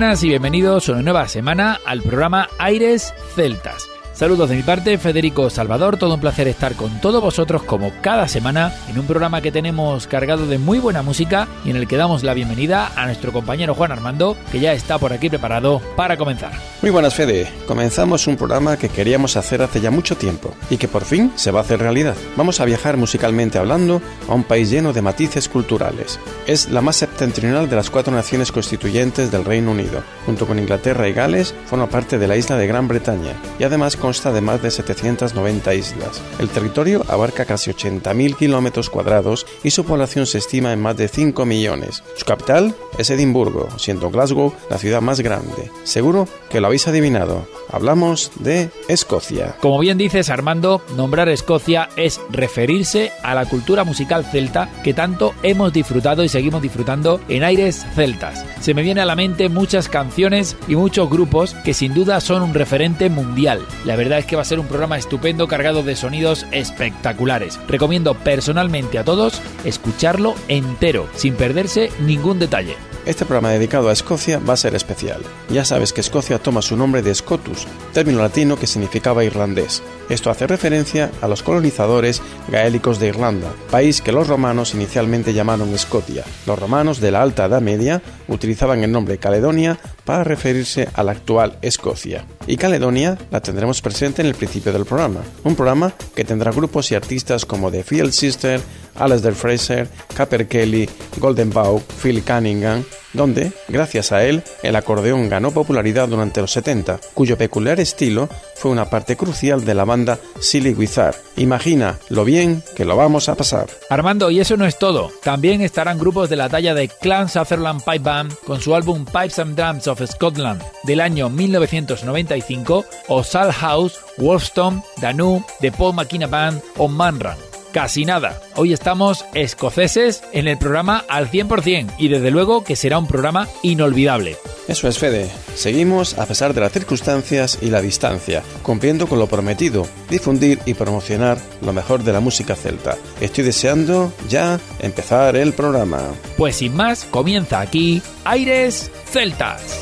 Buenas y bienvenidos una nueva semana al programa Aires Celtas. Saludos de mi parte, Federico Salvador, todo un placer estar con todos vosotros como cada semana en un programa que tenemos cargado de muy buena música y en el que damos la bienvenida a nuestro compañero Juan Armando, que ya está por aquí preparado para comenzar. Muy buenas Fede, comenzamos un programa que queríamos hacer hace ya mucho tiempo y que por fin se va a hacer realidad. Vamos a viajar musicalmente hablando a un país lleno de matices culturales. Es la más septentrional de las cuatro naciones constituyentes del Reino Unido. Junto con Inglaterra y Gales, forma parte de la isla de Gran Bretaña y además consta de más de 790 islas. El territorio abarca casi 80.000 kilómetros cuadrados y su población se estima en más de 5 millones. Su capital es Edimburgo, siendo Glasgow la ciudad más grande. Seguro que lo habéis adivinado. Hablamos de Escocia. Como bien dices Armando, nombrar Escocia es referirse a la cultura musical celta que tanto hemos disfrutado y seguimos disfrutando en aires celtas. Se me viene a la mente muchas canciones y muchos grupos que sin duda son un referente mundial. La verdad es que va a ser un programa estupendo cargado de sonidos espectaculares. Recomiendo personalmente a todos escucharlo entero, sin perderse ningún detalle. Este programa dedicado a Escocia va a ser especial. Ya sabes que Escocia toma su nombre de Scotus, término latino que significaba irlandés. Esto hace referencia a los colonizadores gaélicos de Irlanda, país que los romanos inicialmente llamaron Escotia. Los romanos de la Alta Edad Media utilizaban el nombre Caledonia para referirse a la actual Escocia. Y Caledonia la tendremos presente en el principio del programa, un programa que tendrá grupos y artistas como The Field Sister, Alasdair Fraser, Capper Kelly, Golden Bow, Phil Cunningham, donde, gracias a él, el acordeón ganó popularidad durante los 70, cuyo peculiar estilo fue una parte crucial de la banda Silly Wizard. Imagina lo bien que lo vamos a pasar. Armando, y eso no es todo. También estarán grupos de la talla de Clan Sutherland Pipe Band con su álbum Pipes and Drums of Scotland del año 1995 o Sal House, Wolfstone, Danu, The Paul McKenna Band o Manran casi nada. Hoy estamos escoceses en el programa al 100% y desde luego que será un programa inolvidable. Eso es, Fede. Seguimos a pesar de las circunstancias y la distancia, cumpliendo con lo prometido, difundir y promocionar lo mejor de la música celta. Estoy deseando ya empezar el programa. Pues sin más, comienza aquí Aires Celtas.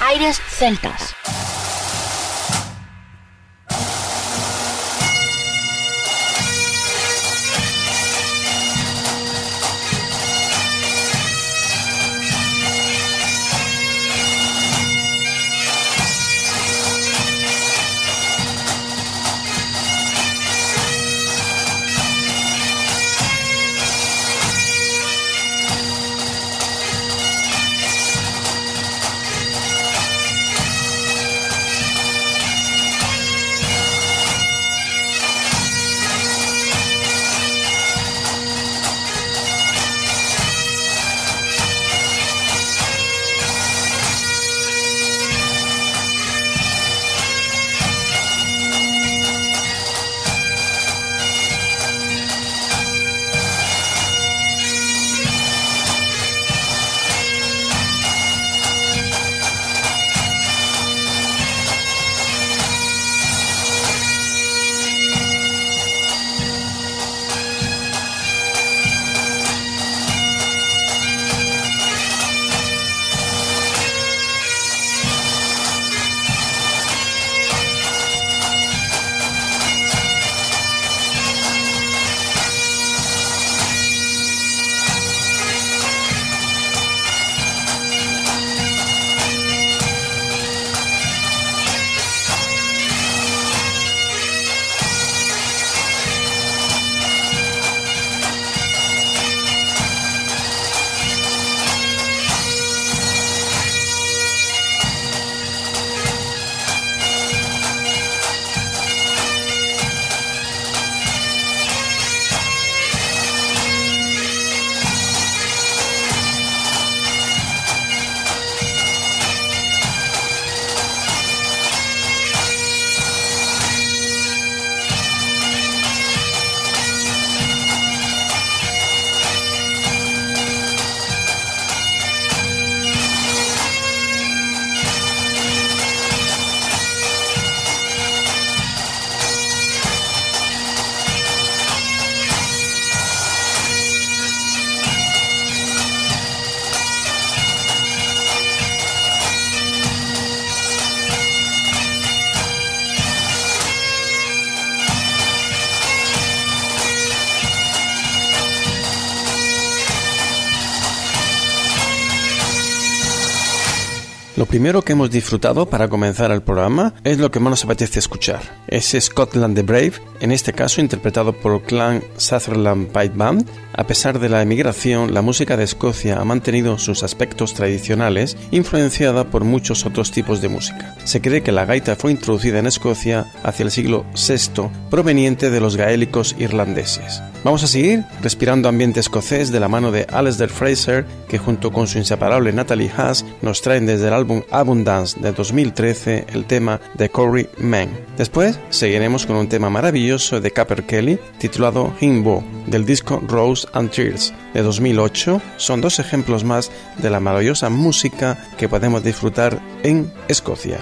Aires Celtas. Lo primero que hemos disfrutado para comenzar el programa es lo que más nos apetece escuchar. Es Scotland the Brave, en este caso interpretado por clan Sutherland Pipe Band. A pesar de la emigración, la música de Escocia ha mantenido sus aspectos tradicionales, influenciada por muchos otros tipos de música. Se cree que la gaita fue introducida en Escocia hacia el siglo VI, proveniente de los gaélicos irlandeses. Vamos a seguir respirando ambiente escocés de la mano de Alasdair Fraser, que junto con su inseparable Natalie Haas nos traen desde el álbum Abundance de 2013 el tema de Corey Mann. Después seguiremos con un tema maravilloso de Capper Kelly titulado Himbo del disco Rose and Tears de 2008. Son dos ejemplos más de la maravillosa música que podemos disfrutar en Escocia.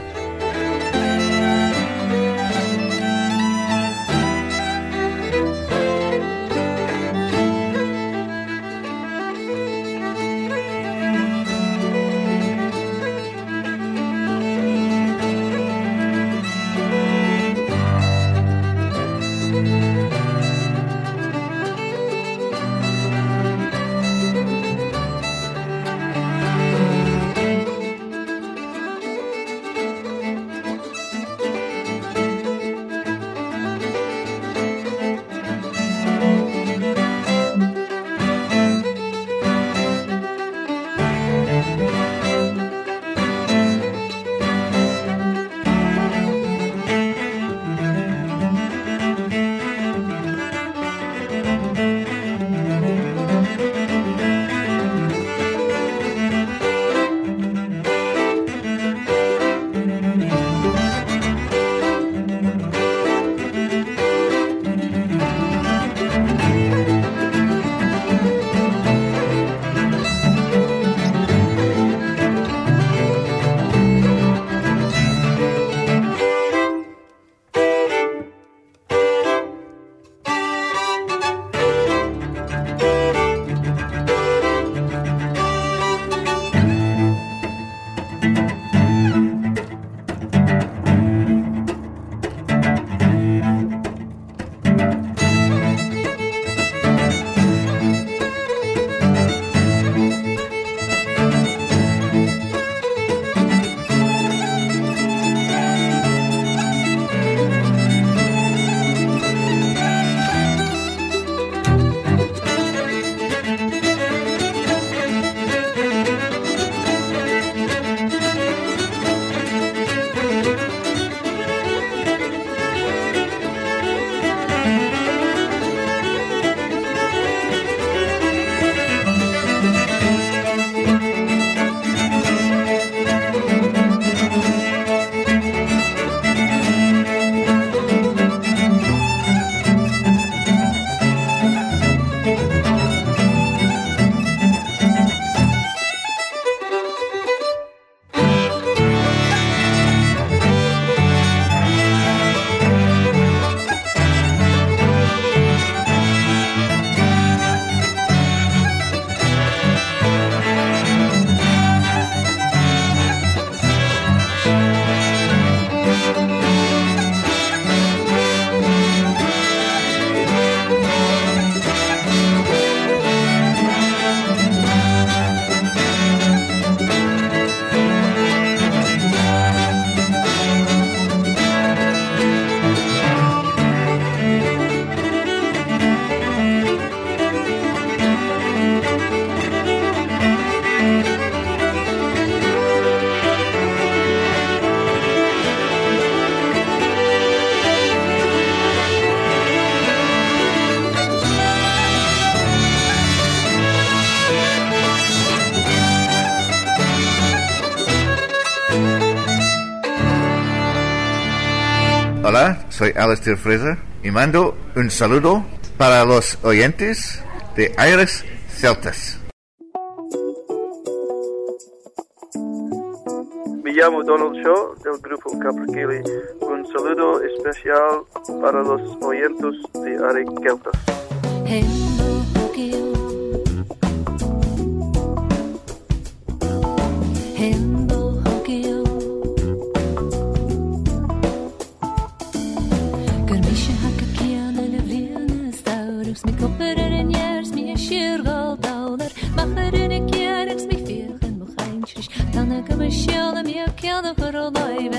Soy Alistair Fraser y mando un saludo para los oyentes de Aires Celtas. Me llamo Donald Shaw del grupo Capriquili. Un saludo especial para los oyentes de Aires Celtas. Yapışalım yakana fırlayma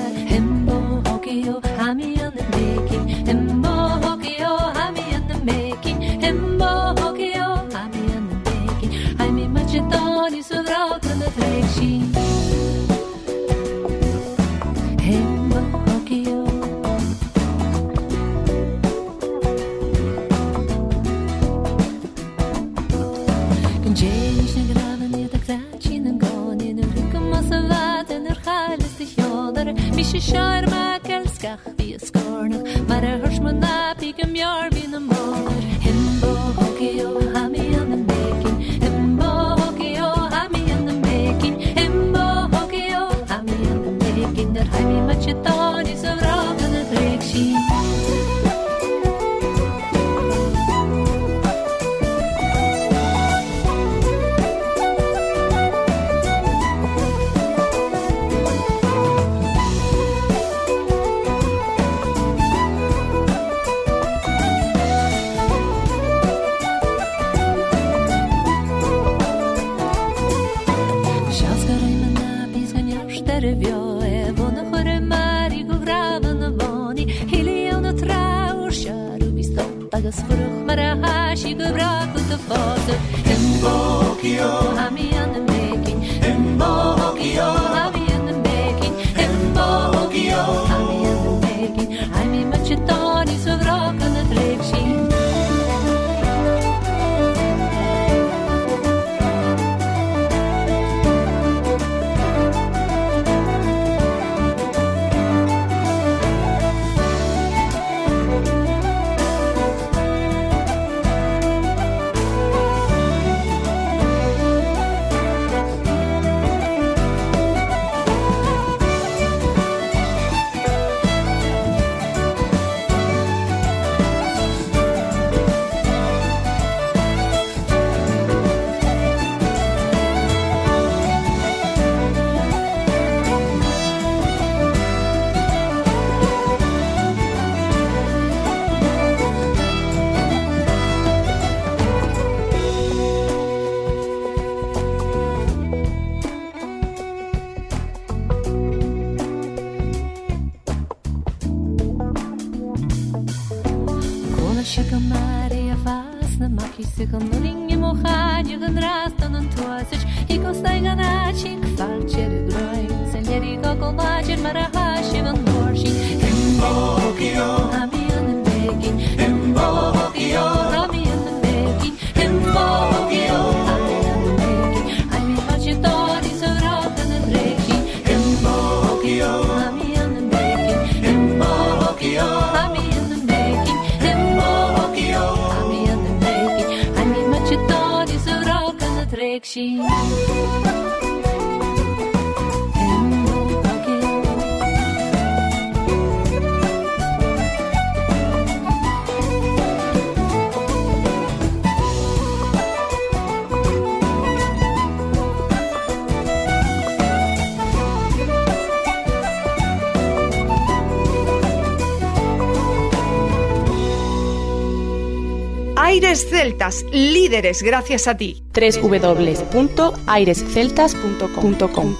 Aires Celtas, líderes gracias a ti. www.airesceltas.com.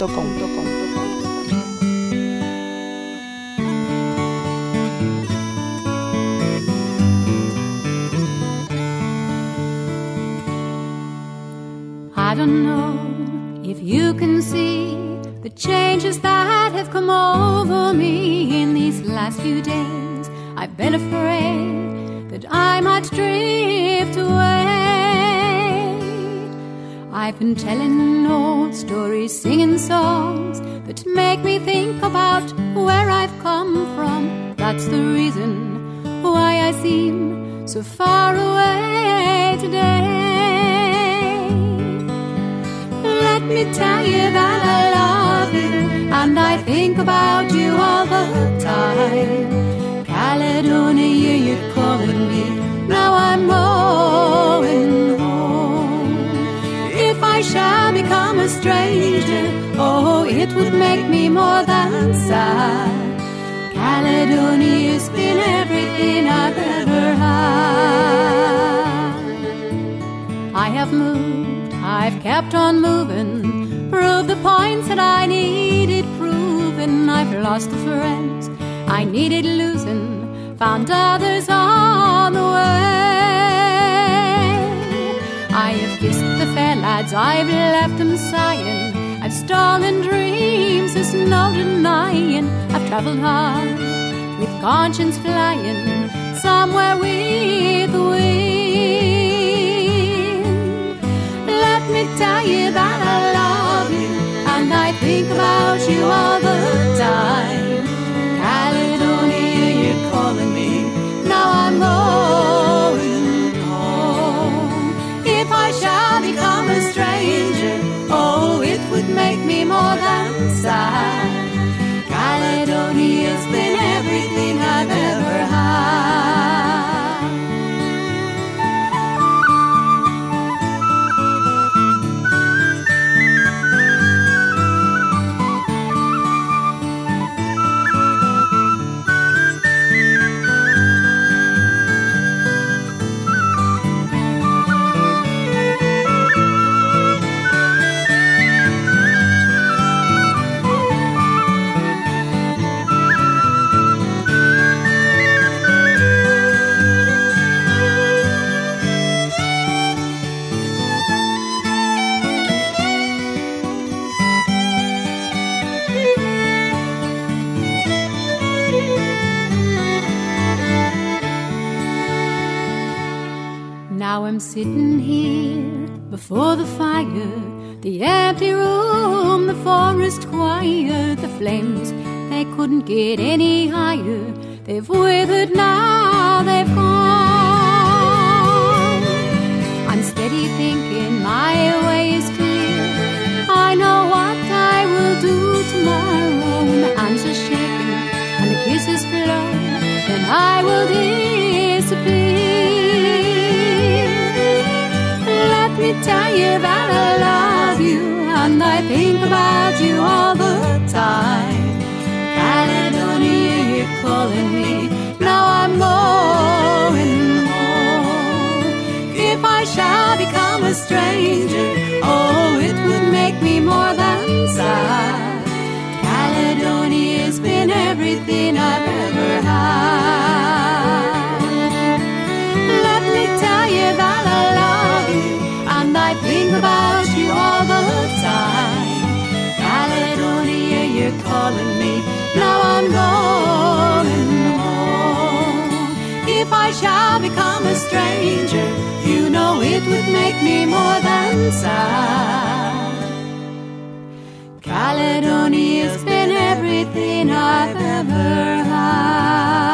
I don't know if you can see the changes that have come over me in these last few days. I've been afraid that I might drift I've been telling old stories, singing songs that make me think about where I've come from. That's the reason why I seem so far away today. Let me tell you that I love you and I think about you all the time. Caledonia, you're calling me. Now I'm going stranger, oh, it would make me more than sad. Caledonia's been everything I've ever had. I have moved, I've kept on moving, proved the points that I needed proving. I've lost the friends I needed losing, found others on the way. I have kissed the fair lads, I've left them sighing. Stolen dreams, there's no denying. I've traveled hard with conscience flying somewhere with the wind. Before the fire, the empty room, the forest quiet, the flames, they couldn't get any higher. They've withered now, tell you that I love you and I think about you all the time. Caledonia, you're calling me. Now I'm going home. If I shall become a stranger, oh, it would make me more than sad. Caledonia's been everything I've ever had. Home. If I shall become a stranger, you know it would make me more than sad. Caledonia's been everything I've ever had.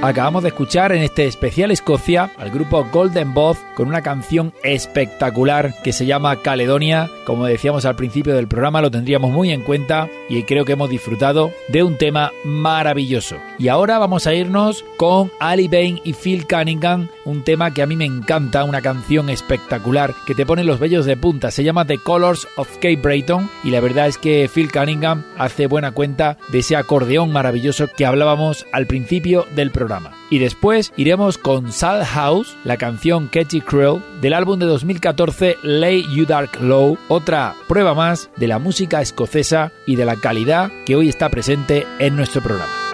Acabamos de escuchar en este especial Escocia al grupo Golden Both con una canción espectacular que se llama Caledonia. Como decíamos al principio del programa, lo tendríamos muy en cuenta y creo que hemos disfrutado de un tema maravilloso. Y ahora vamos a irnos con Ali Bain y Phil Cunningham, un tema que a mí me encanta, una canción espectacular que te pone los vellos de punta. Se llama The Colors of Cape Breton y la verdad es que Phil Cunningham hace buena cuenta de ese acordeón maravilloso que hablábamos al principio del programa. Y después iremos con Sal House, la canción Catchy Cruel del álbum de 2014 Lay You Dark Low, otra prueba más de la música escocesa y de la calidad que hoy está presente en nuestro programa.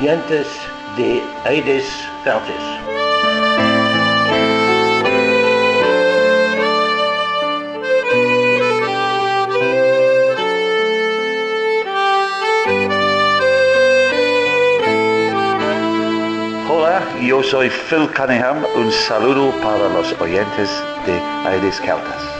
y antes de aires verdes. Hola, yo soy Phil Cunningham. Un saludo para los oyentes de Aires Celtas.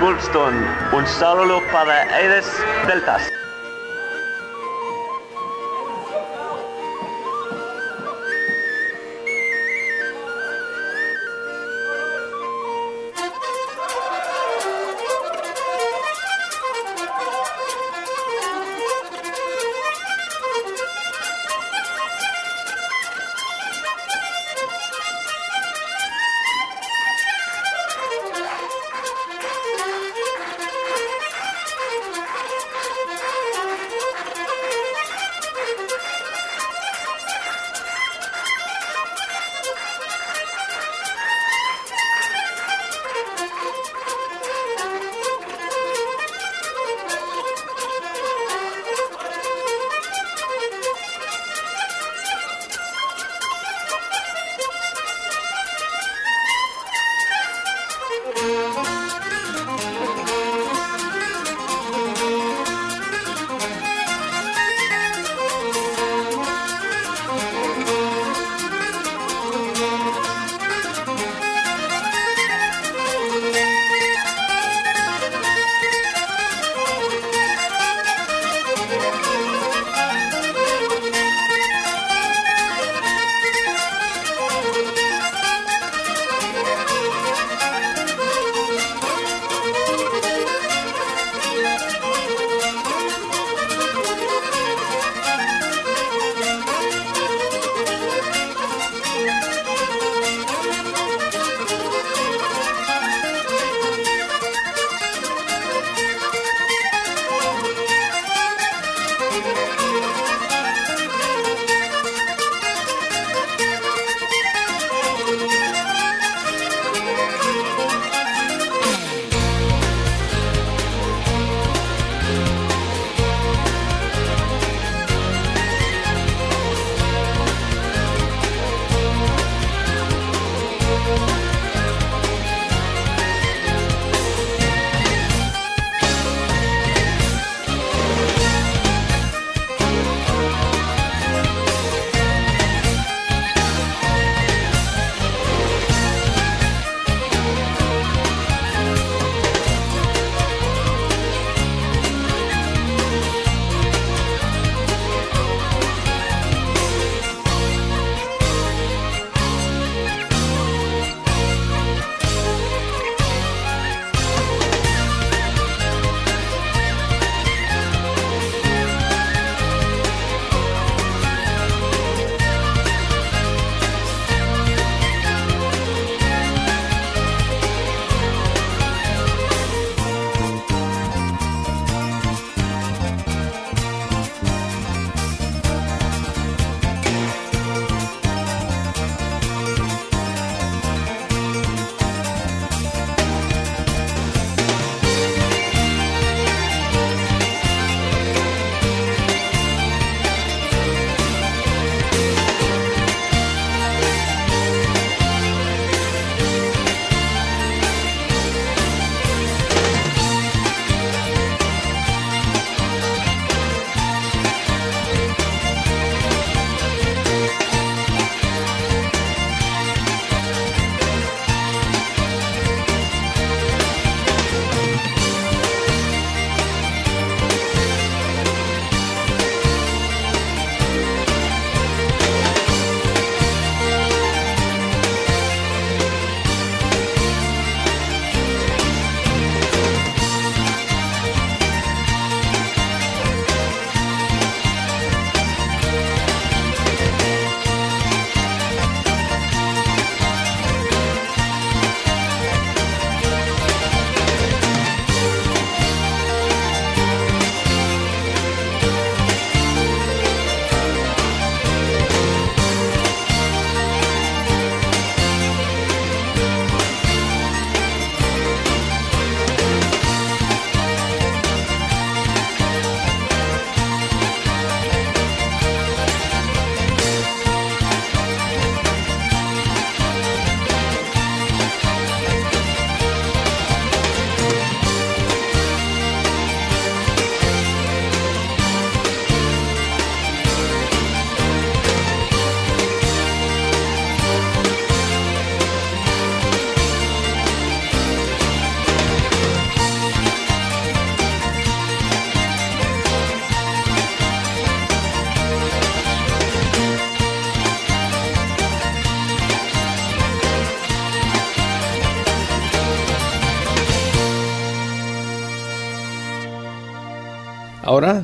Wolfstone. Un saludo para Aires Celtas.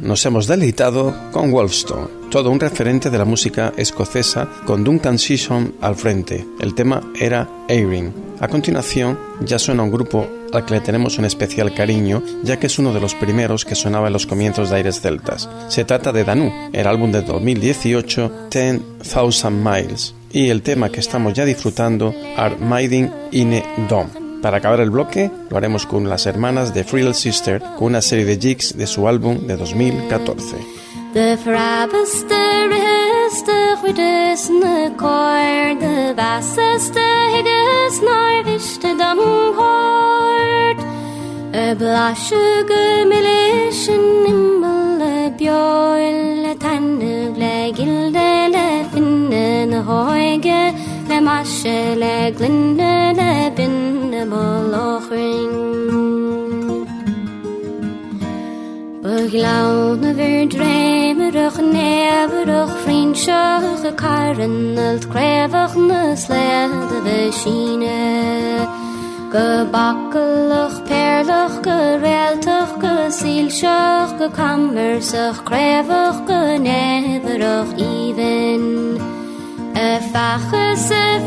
Nos hemos deleitado con Wolfstone, todo un referente de la música escocesa con Duncan Season al frente. El tema era Airing. A continuación ya suena un grupo al que le tenemos un especial cariño, ya que es uno de los primeros que sonaba en los comienzos de Aires Celtas. Se trata de Danu, el álbum de 2018 10,000 Miles, y el tema que estamos ya disfrutando, Armaiding in Dome. Para acabar el bloque, lo haremos con las hermanas de Frill Sister, con una serie de jigs de su álbum de 2014. The frabaste riste chuides na coir de vaseste higus narviste dam hort E blase go millisin nimbal le bioil le tanne le gilde beloging. Beglauwne weer dremerig, neverig, vriendschige karen, het krevigne slede we Gebakkelig, perlig, gereltig, gesielschig, gekammersig, krevig, geneverig, even fache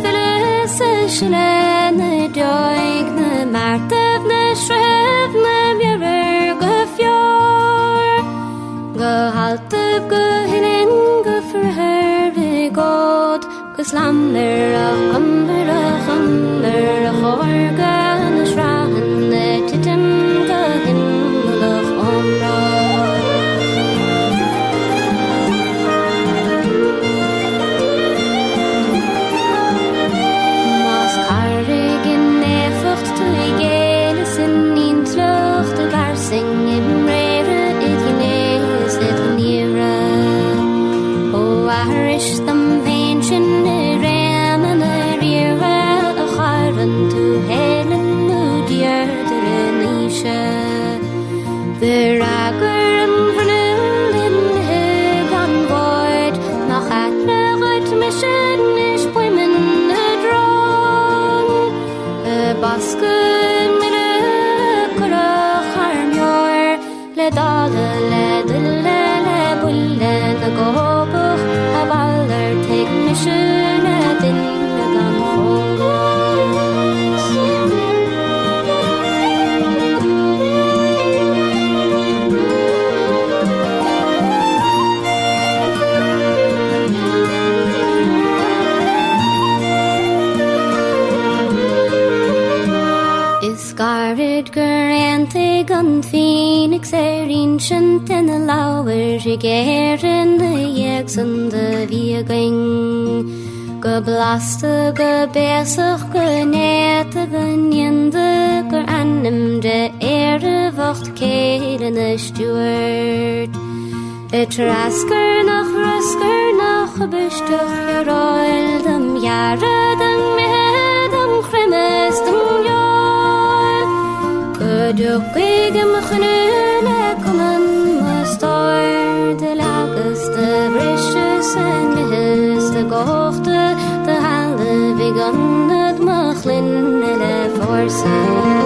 frise slenne døgne mertevne shrevne mjører gøfjør Gø haltev gø hilin gø forhøve god Gø slamner og kommer og kommer og hårgø tryggerende jeksende virging. Geblaste, gebesig, genette, the gerannem de ere wacht kelende stuurt. Het rasker nog rasker nog your geroil, dem jaren, dem medem, grimes, dem jool. Gedukigem genoelen, kommen Sen gehuste kochte, de halen begon het mag linnen voor zijn.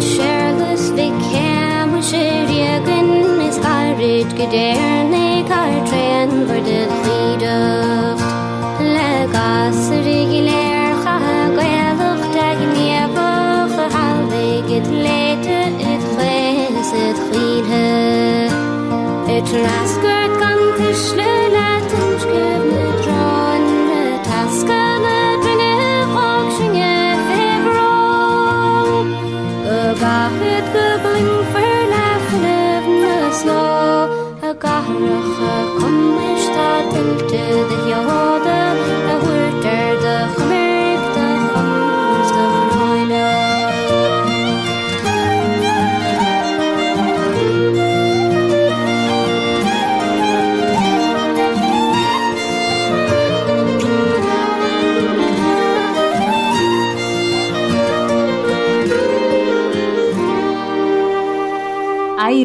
Sherless, we can't. tonight.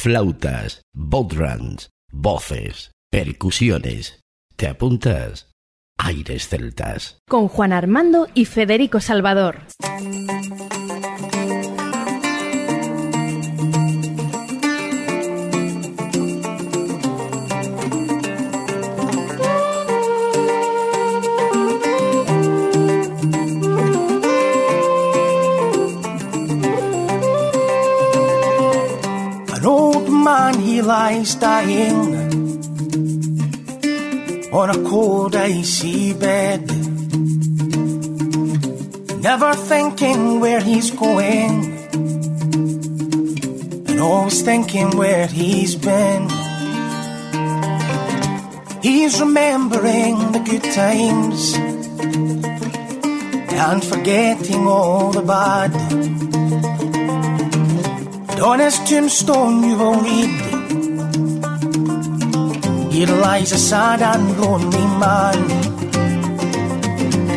Flautas, bodrums, voces, percusiones. ¿Te apuntas? Aires celtas. Con Juan Armando y Federico Salvador. He lies dying on a cold icy bed. Never thinking where he's going, and always thinking where he's been. He's remembering the good times and forgetting all the bad. His tombstone you will read Here lies a sad and lonely man.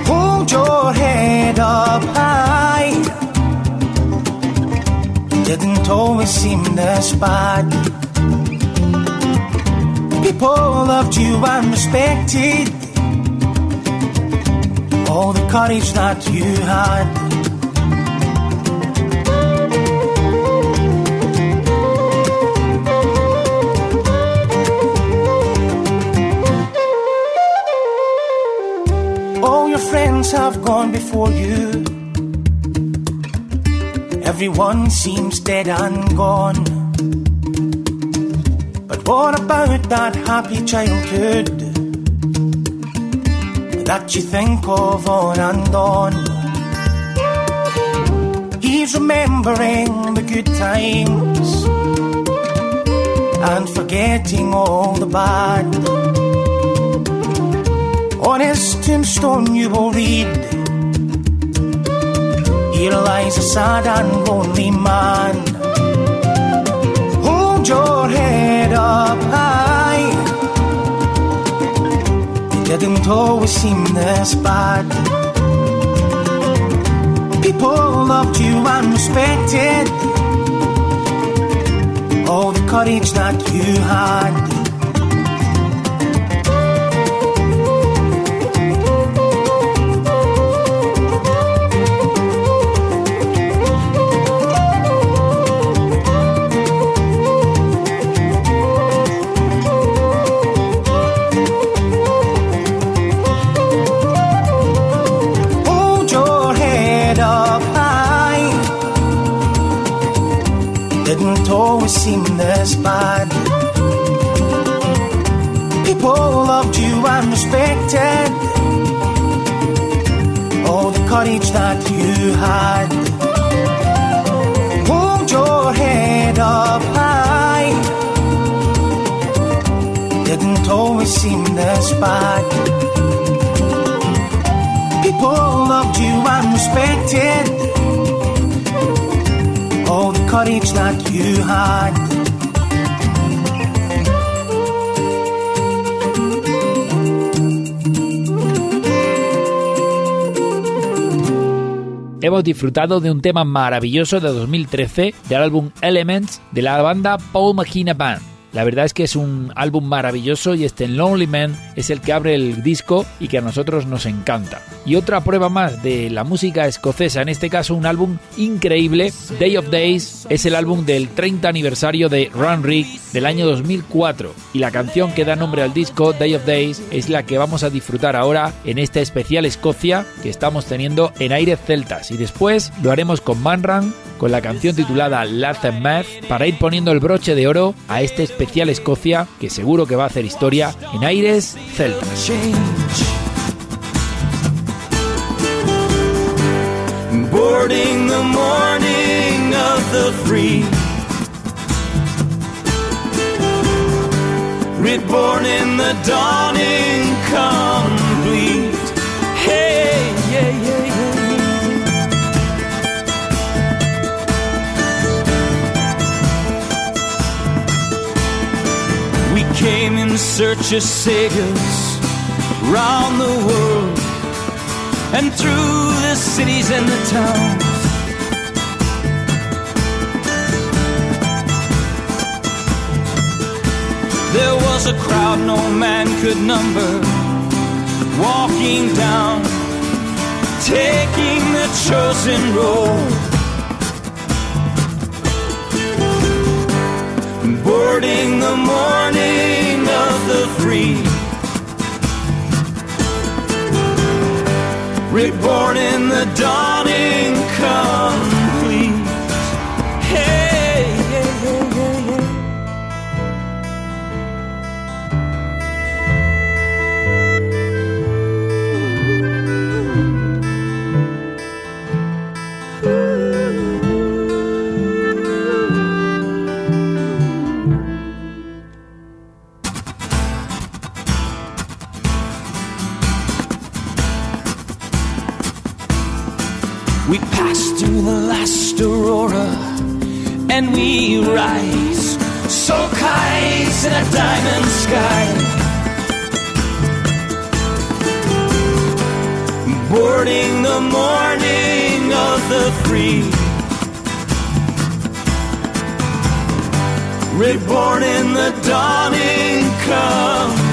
Hold your head up high. Didn't always seem this bad. People loved you and respected all the courage that you had. Friends have gone before you. Everyone seems dead and gone. But what about that happy childhood that you think of on and on? He's remembering the good times and forgetting all the bad. On his tombstone you will read Here lies a sad and lonely man Hold your head up high It didn't always seem this bad. People loved you and respected. All the courage that you had always seem this bad. People loved you and respected all the courage that you had. Hold your head up high. Didn't always seem this bad. People loved you and respected Hemos disfrutado de un tema maravilloso de 2013 del álbum Elements de la banda Paul McKenna Band. La verdad es que es un álbum maravilloso y este Lonely Man es el que abre el disco y que a nosotros nos encanta. Y otra prueba más de la música escocesa, en este caso un álbum increíble, Day of Days, es el álbum del 30 aniversario de Run Rick del año 2004 y la canción que da nombre al disco, Day of Days, es la que vamos a disfrutar ahora en este especial Escocia que estamos teniendo en Aires Celtas y después lo haremos con Manran con la canción titulada Laugh and Math para ir poniendo el broche de oro a este especial Escocia que seguro que va a hacer historia en Aires Celtas. Reborn. came in search of saviors round the world and through the cities and the towns. There was a crowd no man could number walking down, taking the chosen road. Boarding the morning of the free. Reborn in the dawning and we rise, so kites in a diamond sky. Boarding the morning of the free. Reborn in the dawning complete.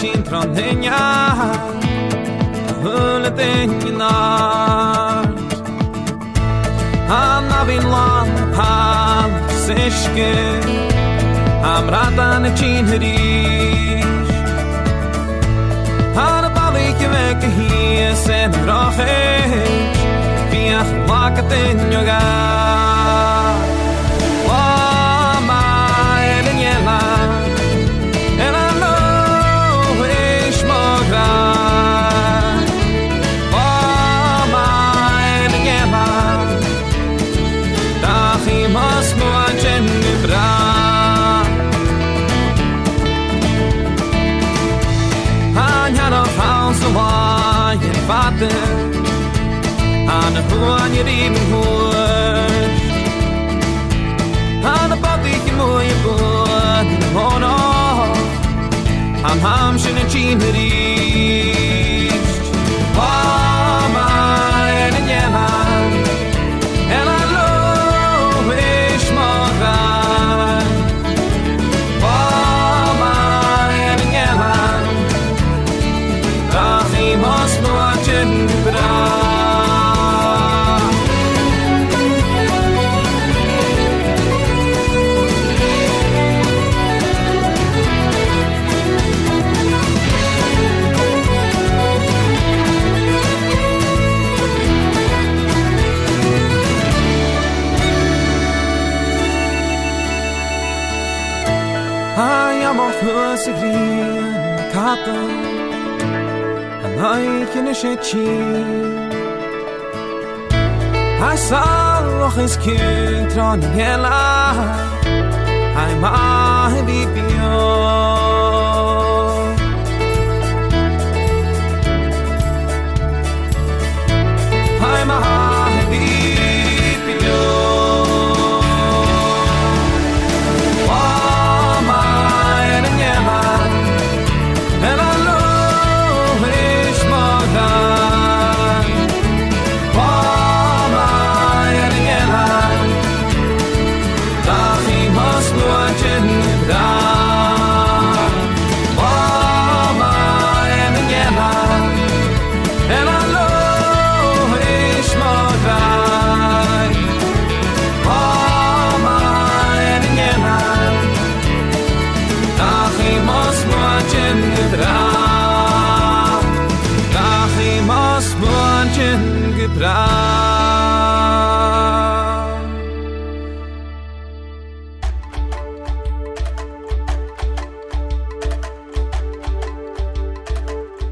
csintrannhénjár Hölne tényinát Hanna vinlan hal seske Ham ratan csinhirís Hanna balik veke hie sen rohe Viach vakat en van je riemen hoort. the de bad ik je mooie boord, oh I'm ham schon entschieden riecht. Oh, تنهایی که نشه چی هستن رو خیز که ترانی لحظ های ماه بی بیان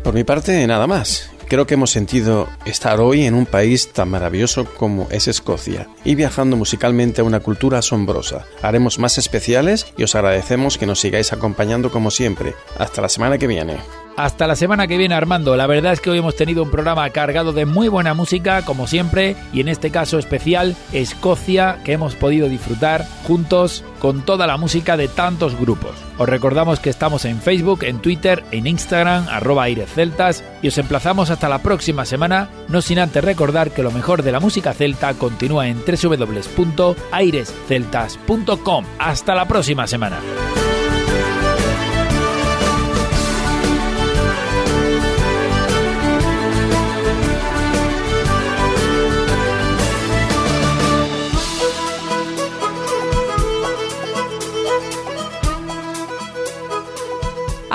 Por mi parte, nada más. Creo que hemos sentido estar hoy en un país tan maravilloso como es Escocia y viajando musicalmente a una cultura asombrosa. Haremos más especiales y os agradecemos que nos sigáis acompañando como siempre. Hasta la semana que viene. Hasta la semana que viene Armando, la verdad es que hoy hemos tenido un programa cargado de muy buena música como siempre y en este caso especial Escocia que hemos podido disfrutar juntos con toda la música de tantos grupos. Os recordamos que estamos en Facebook, en Twitter, en Instagram, arroba Celtas y os emplazamos hasta la próxima semana, no sin antes recordar que lo mejor de la música celta continúa en www.airesceltas.com. Hasta la próxima semana.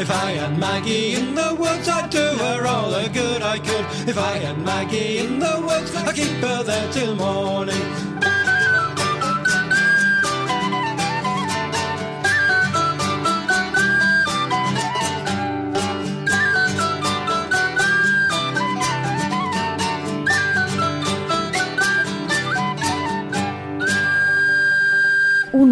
If I had Maggie in the woods, I'd do her all the good I could. If I had Maggie in the woods, I'd keep her there till morning.